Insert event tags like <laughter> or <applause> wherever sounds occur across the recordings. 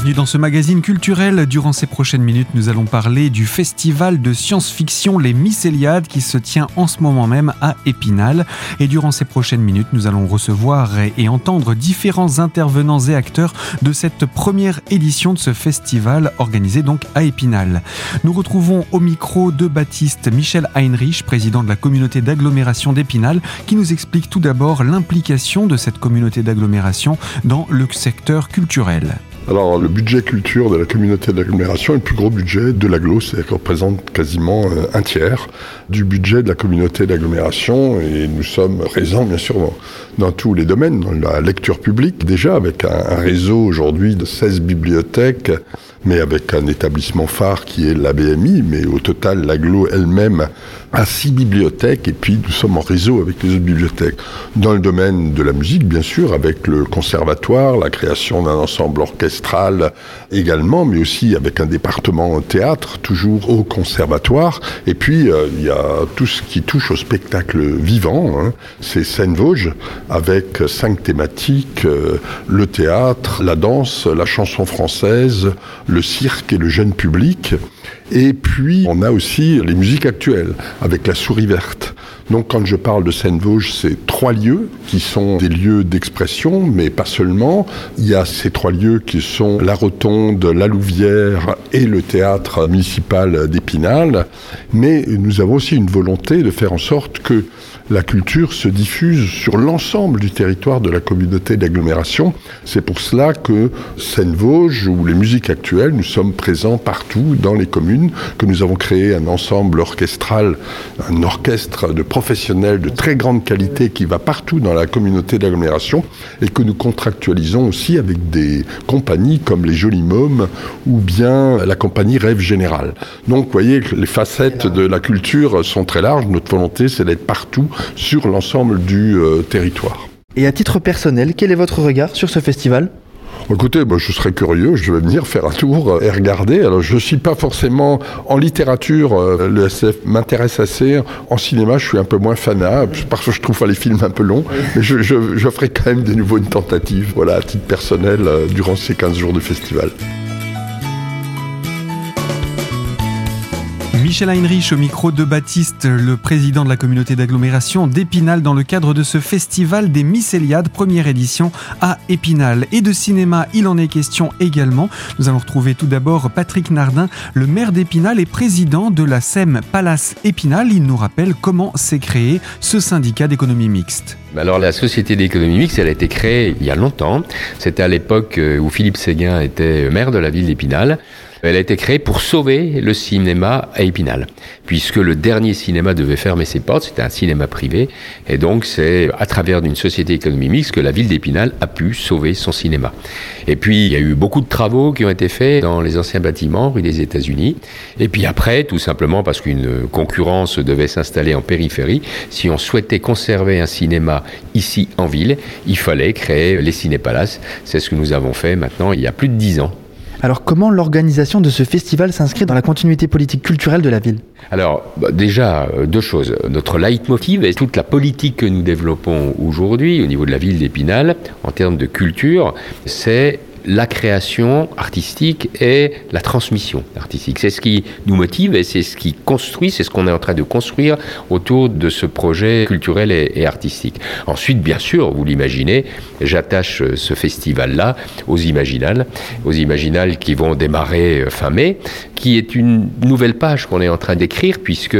Bienvenue dans ce magazine culturel. Durant ces prochaines minutes, nous allons parler du festival de science-fiction Les Mycéliades qui se tient en ce moment même à Épinal. Et durant ces prochaines minutes, nous allons recevoir et entendre différents intervenants et acteurs de cette première édition de ce festival organisé donc à Épinal. Nous retrouvons au micro de Baptiste Michel Heinrich, président de la communauté d'agglomération d'Épinal, qui nous explique tout d'abord l'implication de cette communauté d'agglomération dans le secteur culturel. Alors, le budget culture de la communauté d'agglomération est le plus gros budget de l'agglo, c'est-à-dire qu'il représente quasiment euh, un tiers du budget de la communauté d'agglomération et nous sommes présents, bien sûr, dans, tous les domaines, dans la lecture publique, déjà avec un, réseau aujourd'hui de 16 bibliothèques, mais avec un établissement phare qui est la BMI, mais au total, l'agglo elle-même a six bibliothèques et puis nous sommes en réseau avec les autres bibliothèques. Dans le domaine de la musique, bien sûr, avec le conservatoire, la création d'un ensemble orchestral également, mais aussi avec un département théâtre, toujours au conservatoire. Et puis, euh, il y a tout ce qui touche au spectacle vivant. Hein. C'est Seine-Vosges, avec cinq thématiques, euh, le théâtre, la danse, la chanson française, le cirque et le jeune public. Et puis, on a aussi les musiques actuelles, avec la souris verte. Donc, quand je parle de Seine-Vosges, c'est trois lieux qui sont des lieux d'expression, mais pas seulement. Il y a ces trois lieux qui sont la Rotonde, la Louvière et le théâtre municipal d'Épinal. Mais nous avons aussi une volonté de faire en sorte que la culture se diffuse sur l'ensemble du territoire de la communauté d'agglomération. C'est pour cela que Seine-Vosges ou les musiques actuelles, nous sommes présents partout dans les communes, que nous avons créé un ensemble orchestral, un orchestre de professionnels de très grande qualité qui va partout dans la communauté d'agglomération et que nous contractualisons aussi avec des compagnies comme les Jolis Mômes ou bien la compagnie Rêve Général. Donc vous voyez les facettes de la culture sont très larges. Notre volonté, c'est d'être partout sur l'ensemble du euh, territoire. Et à titre personnel, quel est votre regard sur ce festival? Écoutez, moi, je serais curieux, je vais venir faire un tour euh, et regarder. Alors, je ne suis pas forcément en littérature, euh, le SF m'intéresse assez. En cinéma, je suis un peu moins fanat, parce que je trouve les films un peu longs. Mais je, je, ferai quand même de nouveau une tentative, voilà, à titre personnel, durant ces 15 jours de festival. Michel Heinrich au micro de Baptiste, le président de la communauté d'agglomération d'Épinal dans le cadre de ce festival des Mycéliades, première édition à Épinal. Et de cinéma, il en est question également. Nous allons retrouver tout d'abord Patrick Nardin, le maire d'Épinal et président de la SEM Palace Épinal. Il nous rappelle comment s'est créé ce syndicat d'économie mixte. Alors la société d'économie mixte, elle a été créée il y a longtemps. C'était à l'époque euh, où Philippe Séguin était maire de la ville d'Épinal. Elle a été créée pour sauver le cinéma à Épinal, puisque le dernier cinéma devait fermer ses portes, c'était un cinéma privé, et donc c'est à travers d'une société économique mixte que la ville d'Épinal a pu sauver son cinéma. Et puis il y a eu beaucoup de travaux qui ont été faits dans les anciens bâtiments rue des États-Unis, et puis après, tout simplement parce qu'une concurrence devait s'installer en périphérie, si on souhaitait conserver un cinéma ici en ville, il fallait créer les cinépalaces. C'est ce que nous avons fait maintenant il y a plus de dix ans. Alors comment l'organisation de ce festival s'inscrit dans la continuité politique culturelle de la ville? Alors bah, déjà, euh, deux choses. Notre leitmotiv et toute la politique que nous développons aujourd'hui au niveau de la ville d'Épinal en termes de culture, c'est la création artistique et la transmission artistique. C'est ce qui nous motive et c'est ce qui construit, c'est ce qu'on est en train de construire autour de ce projet culturel et, artistique. Ensuite, bien sûr, vous l'imaginez, j'attache ce festival-là aux Imaginales, aux Imaginales qui vont démarrer euh, fin mai, qui est une nouvelle page qu'on est en train d'écrire puisque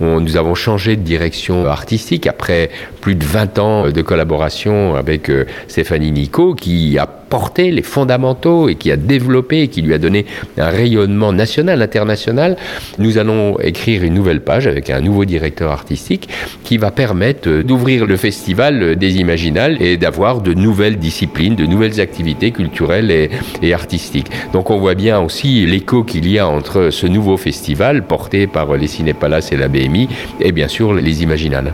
nous avons changé de direction artistique après plus de 20 ans de collaboration avec euh, Stéphanie Nico qui a porté les fondamentaux et qui a développé et qui lui a donné un rayonnement national, international, nous allons écrire une nouvelle page avec un nouveau directeur artistique qui va permettre d'ouvrir le festival des Imaginales et d'avoir de nouvelles disciplines, de nouvelles activités culturelles et, et artistiques. Donc on voit bien aussi l'écho qu'il y a entre ce nouveau festival porté par les Cinépalaces et la BMI et bien sûr les Imaginales.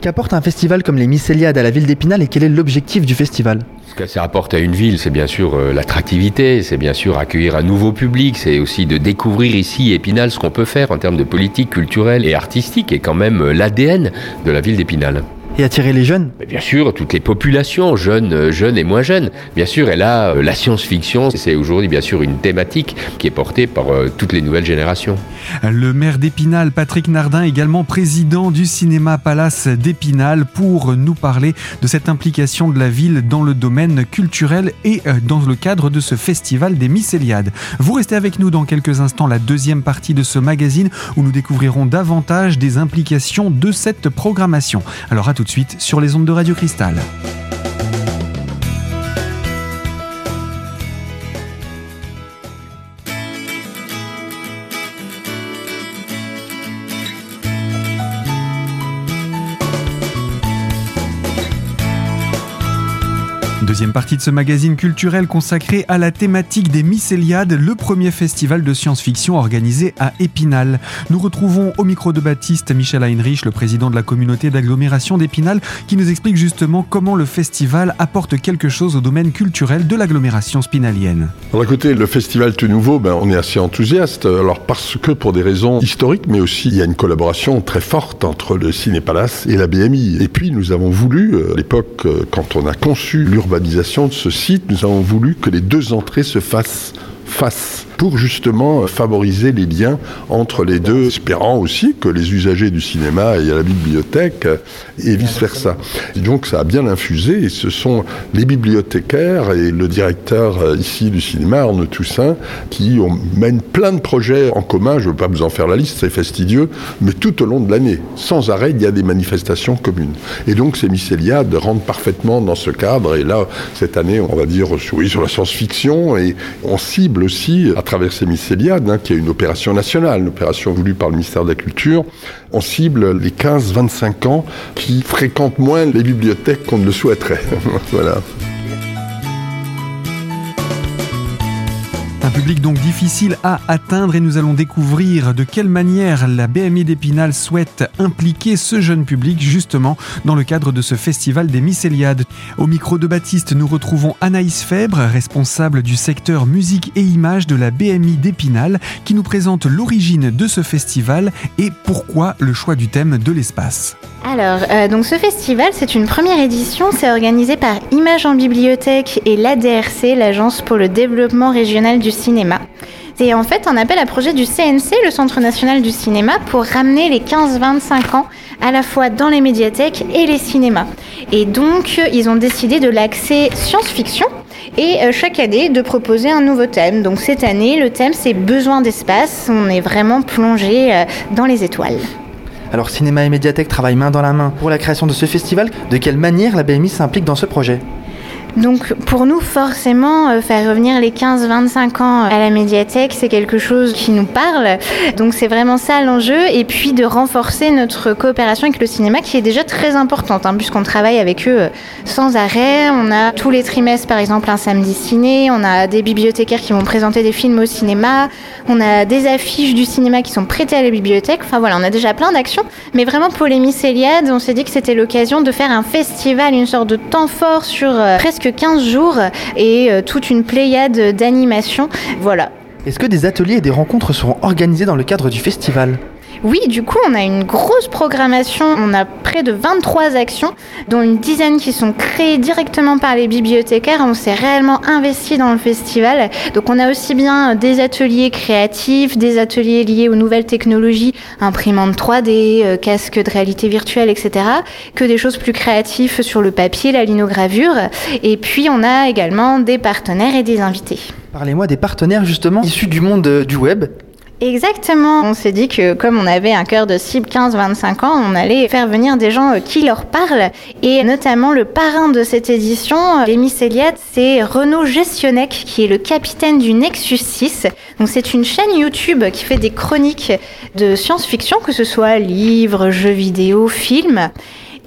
Qu'apporte un festival comme les Mycéliades à la ville d'Épinal et quel est l'objectif du festival? Ce que ça apporte à une ville, c'est bien sûr euh, l'attractivité, c'est bien sûr accueillir un nouveau public, c'est aussi de découvrir ici Épinal ce qu'on peut faire en termes de politique culturelle et artistique et quand même euh, l'ADN de la ville d'Épinal. Et attirer les jeunes Bien sûr, toutes les populations, jeunes, euh, jeunes et moins jeunes. Bien sûr, et là, euh, la science-fiction, c'est aujourd'hui bien sûr une thématique qui est portée par euh, toutes les nouvelles générations. Le maire d'Épinal, Patrick Nardin, également président du cinéma Palace d'Épinal, pour nous parler de cette implication de la ville dans le domaine culturel et dans le cadre de ce festival des Mycéliades. Vous restez avec nous dans quelques instants, la deuxième partie de ce magazine où nous découvrirons davantage des implications de cette programmation. Alors à tout de suite sur les ondes de Radio Cristal. Deuxième partie de ce magazine culturel consacré à la thématique des Mycéliades, le premier festival de science-fiction organisé à Épinal. Nous retrouvons au micro de Baptiste Michel Heinrich, le président de la communauté d'agglomération d'Épinal, qui nous explique justement comment le festival apporte quelque chose au domaine culturel de l'agglomération spinalienne. Alors écoutez, le festival tout nouveau, ben, on est assez enthousiaste, alors parce que pour des raisons historiques, mais aussi il y a une collaboration très forte entre le Ciné-Palace et la BMI. Et puis nous avons voulu, euh, à l'époque, euh, quand on a conçu de ce site, nous avons voulu que les deux entrées se fassent face pour justement favoriser les liens entre les deux, espérant aussi que les usagers du cinéma aillent à la bibliothèque et vice-versa. Donc ça a bien infusé et ce sont les bibliothécaires et le directeur euh, ici du cinéma, Arnaud Toussaint, qui mènent plein de projets en commun, je ne veux pas vous en faire la liste, c'est fastidieux, mais tout au long de l'année, sans arrêt, il y a des manifestations communes. Et donc ces mycéliades rentrent parfaitement dans ce cadre et là, cette année, on va dire, oui, sur la science-fiction et on cible aussi, travers ces hein, qui est une opération nationale, une opération voulue par le ministère de la Culture, on cible les 15-25 ans qui fréquentent moins les bibliothèques qu'on ne le souhaiterait. <laughs> voilà. Un public donc difficile à atteindre et nous allons découvrir de quelle manière la BMI d'Épinal souhaite impliquer ce jeune public justement dans le cadre de ce festival des Mycéliades. Au micro de Baptiste, nous retrouvons Anaïs Fèbre, responsable du secteur musique et images de la BMI d'Épinal, qui nous présente l'origine de ce festival et pourquoi le choix du thème de l'espace. Alors, euh, donc ce festival, c'est une première édition. C'est organisé par Images en Bibliothèque et l'ADRC, l'Agence pour le développement régional du cinéma. C'est en fait un appel à projet du CNC, le Centre national du cinéma, pour ramener les 15-25 ans à la fois dans les médiathèques et les cinémas. Et donc, ils ont décidé de l'accès science-fiction et euh, chaque année de proposer un nouveau thème. Donc cette année, le thème c'est besoin d'espace. On est vraiment plongé euh, dans les étoiles. Alors cinéma et médiathèque travaillent main dans la main pour la création de ce festival. De quelle manière la BMI s'implique dans ce projet? Donc pour nous, forcément, euh, faire revenir les 15-25 ans à la médiathèque, c'est quelque chose qui nous parle. Donc c'est vraiment ça l'enjeu. Et puis de renforcer notre coopération avec le cinéma, qui est déjà très importante, hein, puisqu'on travaille avec eux euh, sans arrêt. On a tous les trimestres, par exemple, un samedi ciné. On a des bibliothécaires qui vont présenter des films au cinéma. On a des affiches du cinéma qui sont prêtées à la bibliothèque. Enfin voilà, on a déjà plein d'actions. Mais vraiment, pour les Mycéliades, on s'est dit que c'était l'occasion de faire un festival, une sorte de temps fort sur euh, presque 15 jours et euh, toute une pléiade d'animations. Voilà. Est-ce que des ateliers et des rencontres seront organisés dans le cadre du festival? Oui, du coup, on a une grosse programmation. On a près de 23 actions, dont une dizaine qui sont créées directement par les bibliothécaires. On s'est réellement investi dans le festival. Donc, on a aussi bien des ateliers créatifs, des ateliers liés aux nouvelles technologies, imprimantes 3D, euh, casques de réalité virtuelle, etc., que des choses plus créatives sur le papier, la linogravure. Et puis, on a également des partenaires et des invités. Parlez-moi des partenaires justement issus du monde euh, du web Exactement. On s'est dit que comme on avait un cœur de cible 15-25 ans, on allait faire venir des gens euh, qui leur parlent. Et notamment le parrain de cette édition, euh, les Mycéliades, c'est Renaud Gestionec, qui est le capitaine du Nexus 6. Donc c'est une chaîne YouTube qui fait des chroniques de science-fiction, que ce soit livres, jeux vidéo, films.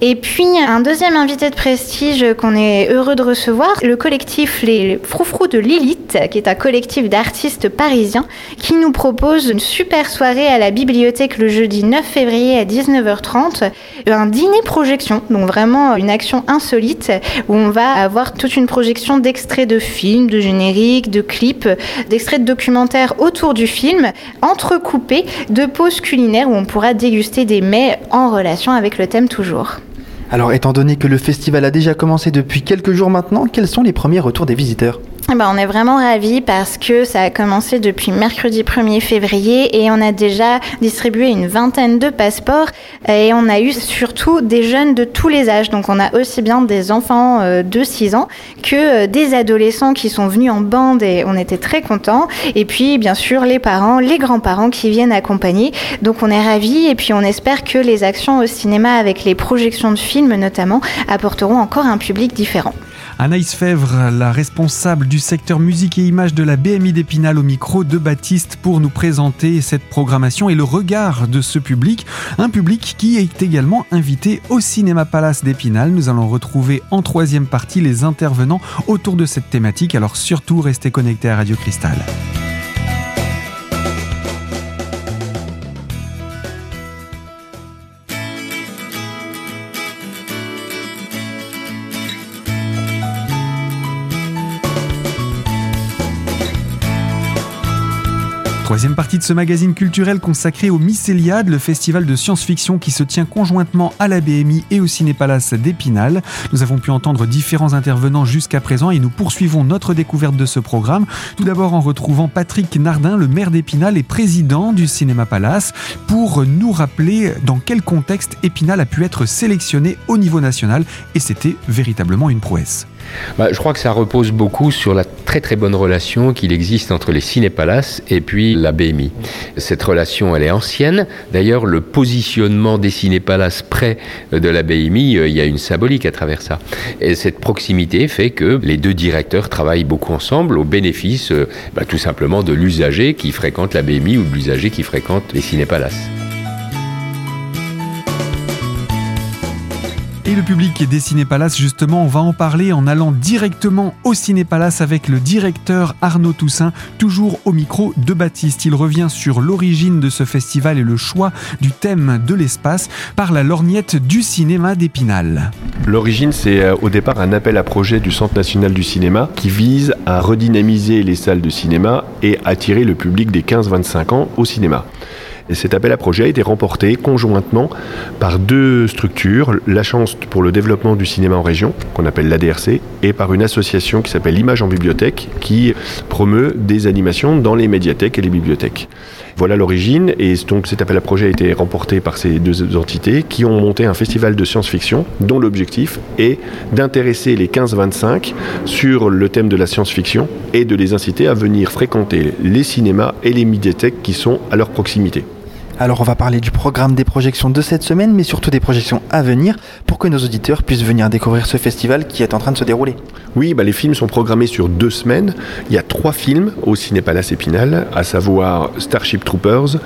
Et puis, un deuxième invité de prestige qu'on est heureux de recevoir, le collectif Les Froufrous de Lilith, qui est un collectif d'artistes parisiens, qui nous propose une super soirée à la bibliothèque le jeudi 9 février à 19h30, un dîner projection, donc vraiment une action insolite, où on va avoir toute une projection d'extraits de films, de génériques, de clips, d'extraits de documentaires autour du film, entrecoupés de pauses culinaires où on pourra déguster des mets en relation avec le thème toujours. Alors étant donné que le festival a déjà commencé depuis quelques jours maintenant, quels sont les premiers retours des visiteurs? Ben, on est vraiment ravis parce que ça a commencé depuis mercredi 1er février et on a déjà distribué une vingtaine de passeports et on a eu surtout des jeunes de tous les âges. Donc on a aussi bien des enfants euh, de 6 ans que euh, des adolescents qui sont venus en bande et on était très contents. Et puis bien sûr les parents, les grands-parents qui viennent accompagner. Donc on est ravis et puis on espère que les actions au cinéma avec les projections de films notamment apporteront encore un public différent. Anaïs Fèvre, la responsable du secteur musique et images de la BMI d'Épinal au micro de Baptiste pour nous présenter cette programmation et le regard de ce public. Un public qui est également invité au Cinéma Palace d'Épinal. Nous allons retrouver en troisième partie les intervenants autour de cette thématique. Alors surtout, restez connectés à Radio Cristal. Troisième partie de ce magazine culturel consacré au Mycéliade, le festival de science-fiction qui se tient conjointement à la BMI et au Cinépalace d'Épinal. Nous avons pu entendre différents intervenants jusqu'à présent et nous poursuivons notre découverte de ce programme. Tout d'abord en retrouvant Patrick Nardin, le maire d'Épinal et président du Cinéma Palace, pour nous rappeler dans quel contexte Épinal a pu être sélectionné au niveau national et c'était véritablement une prouesse. Bah, je crois que ça repose beaucoup sur la très très bonne relation qu'il existe entre les cinépalaces et puis la BMI. Cette relation, elle est ancienne. D'ailleurs, le positionnement des cinépalaces près de la BMI, euh, il y a une symbolique à travers ça. Et cette proximité fait que les deux directeurs travaillent beaucoup ensemble au bénéfice euh, bah, tout simplement de l'usager qui fréquente la BMI ou de l'usager qui fréquente les cinépalaces. Et le public des Cinépalaces, justement, on va en parler en allant directement au Cinépalace avec le directeur Arnaud Toussaint, toujours au micro de Baptiste. Il revient sur l'origine de ce festival et le choix du thème de l'espace par la lorgnette du cinéma d'Épinal. L'origine, c'est euh, au départ un appel à projet du Centre national du cinéma qui vise à redynamiser les salles de cinéma et attirer le public des 15-25 ans au cinéma. Et cet appel à projet a été remporté conjointement par deux structures, la Chance pour le développement du cinéma en région, qu'on appelle l'ADRC, et par une association qui s'appelle l'Image en bibliothèque, qui promeut des animations dans les médiathèques et les bibliothèques. Voilà l'origine, et donc cet appel à projet a été remporté par ces deux entités qui ont monté un festival de science-fiction dont l'objectif est d'intéresser les 15-25 sur le thème de la science-fiction et de les inciter à venir fréquenter les cinémas et les médiathèques qui sont à leur proximité. Alors on va parler du programme des projections de cette semaine, mais surtout des projections à venir, pour que nos auditeurs puissent venir découvrir ce festival qui est en train de se dérouler. Oui, bah les films sont programmés sur deux semaines. Il y a trois films au Cinépalace Épinal, à savoir Starship Troopers,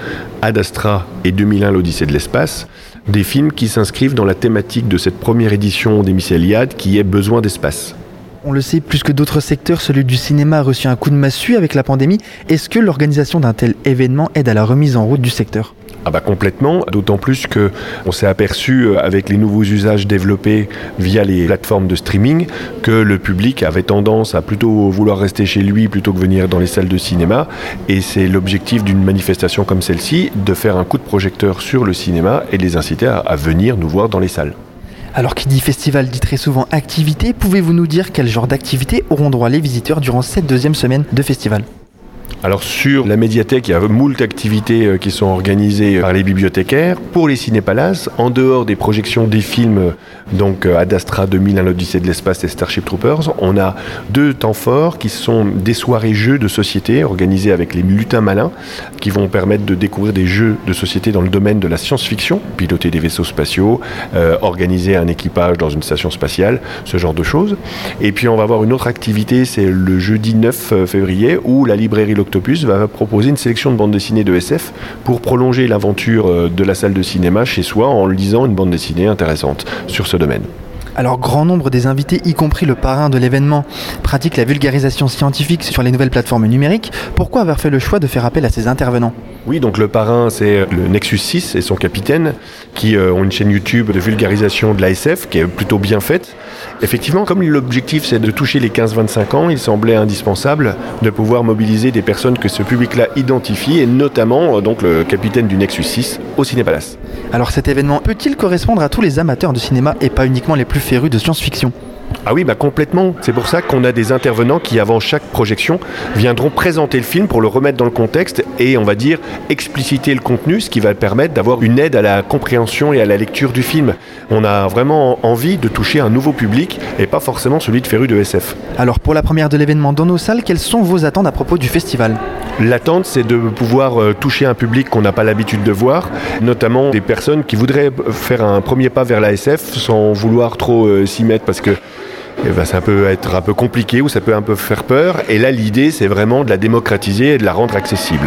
Ad Astra et 2001 l'Odyssée de l'espace. Des films qui s'inscrivent dans la thématique de cette première édition des Mycéliades qui est besoin d'espace. On le sait, plus que d'autres secteurs, celui du cinéma a reçu un coup de massue avec la pandémie. Est-ce que l'organisation d'un tel événement aide à la remise en route du secteur? Ah bah complètement, d'autant plus que on s'est aperçu euh, avec les nouveaux usages développés via les plateformes de streaming que le public avait tendance à plutôt vouloir rester chez lui plutôt que venir dans les salles de cinéma. Et c'est l'objectif d'une manifestation comme celle-ci de faire un coup de projecteur sur le cinéma et de les inciter à, à venir nous voir dans les salles. Alors qui dit festival dit très souvent activité, pouvez-vous nous dire quel genre d'activités auront droit les visiteurs durant cette deuxième semaine de festival? Alors sur la médiathèque, il y a moult activités euh, qui sont organisées par les bibliothécaires. Pour les cinépalaces, en dehors des projections des films, donc euh, Ad Astra 2001, l'Odyssée de l'espace et Starship Troopers, on a deux temps forts qui sont des soirées jeux de société organisées avec les lutins malins, qui vont permettre de découvrir des jeux de société dans le domaine de la science-fiction, piloter des vaisseaux spatiaux, euh, organiser un équipage dans une station spatiale, ce genre de choses. Et puis on va avoir une autre activité, c'est le jeudi 9 février, où la librairie Va proposer une sélection de bandes dessinées de SF pour prolonger l'aventure euh, de la salle de cinéma chez soi en lisant une bande dessinée intéressante sur ce domaine. Alors, grand nombre des invités, y compris le parrain de l'événement, pratiquent la vulgarisation scientifique sur les nouvelles plateformes numériques. Pourquoi avoir fait le choix de faire appel à ces intervenants? Oui, donc le parrain, c'est le Nexus 6 et son capitaine, qui euh, ont une chaîne YouTube de vulgarisation de l'ASF qui est plutôt bien faite. Effectivement, comme l'objectif c'est de toucher les 15-25 ans, il semblait indispensable de pouvoir mobiliser des personnes que ce public-là identifie, et notamment euh, donc le capitaine du Nexus 6 au Cinépalace. Alors cet événement peut-il correspondre à tous les amateurs de cinéma et pas uniquement les plus férus de science-fiction? Ah oui, bah complètement. C'est pour ça qu'on a des intervenants qui, avant chaque projection, viendront présenter le film pour le remettre dans le contexte et, on va dire, expliciter le contenu, ce qui va permettre d'avoir une aide à la compréhension et à la lecture du film. On a vraiment envie de toucher un nouveau public et pas forcément celui de féru de SF. Alors pour la première de l'événement dans nos salles, quelles sont vos attentes à propos du festival? L'attente, c'est de pouvoir euh, toucher un public qu'on n'a pas l'habitude de voir, notamment des personnes qui voudraient faire un premier pas vers la SF sans vouloir trop euh, s'y mettre parce que eh ben, ça peut être un peu compliqué ou ça peut un peu faire peur. Et là, l'idée, c'est vraiment de la démocratiser et de la rendre accessible.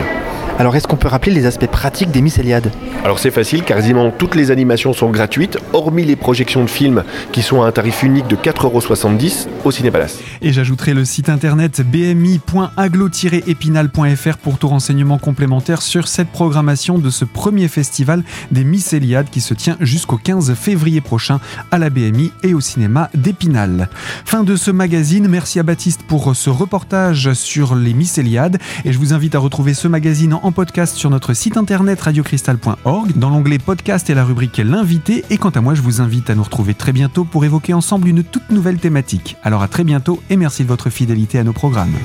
Alors est-ce qu'on peut rappeler les aspects pratiques des Miss Eliade? Alors c'est facile, quasiment toutes les animations sont gratuites, hormis les projections de films qui sont à un tarif unique de 4,70€ au Cinépalace. Et j'ajouterai le site internet bmi.aglo-épinal.fr pour tout renseignement complémentaire sur cette programmation de ce premier festival des Miss Eliade qui se tient jusqu'au 15 février prochain à la BMI et au cinéma d'Épinal. Fin de ce magazine, merci à Baptiste pour ce reportage sur les Miss Eliade et je vous invite à retrouver ce magazine en en podcast sur notre site internet radiocristal.org dans l'onglet podcast et la rubrique l'invité. Et quant à moi, je vous invite à nous retrouver très bientôt pour évoquer ensemble une toute nouvelle thématique. Alors à très bientôt et merci de votre fidélité à nos programmes.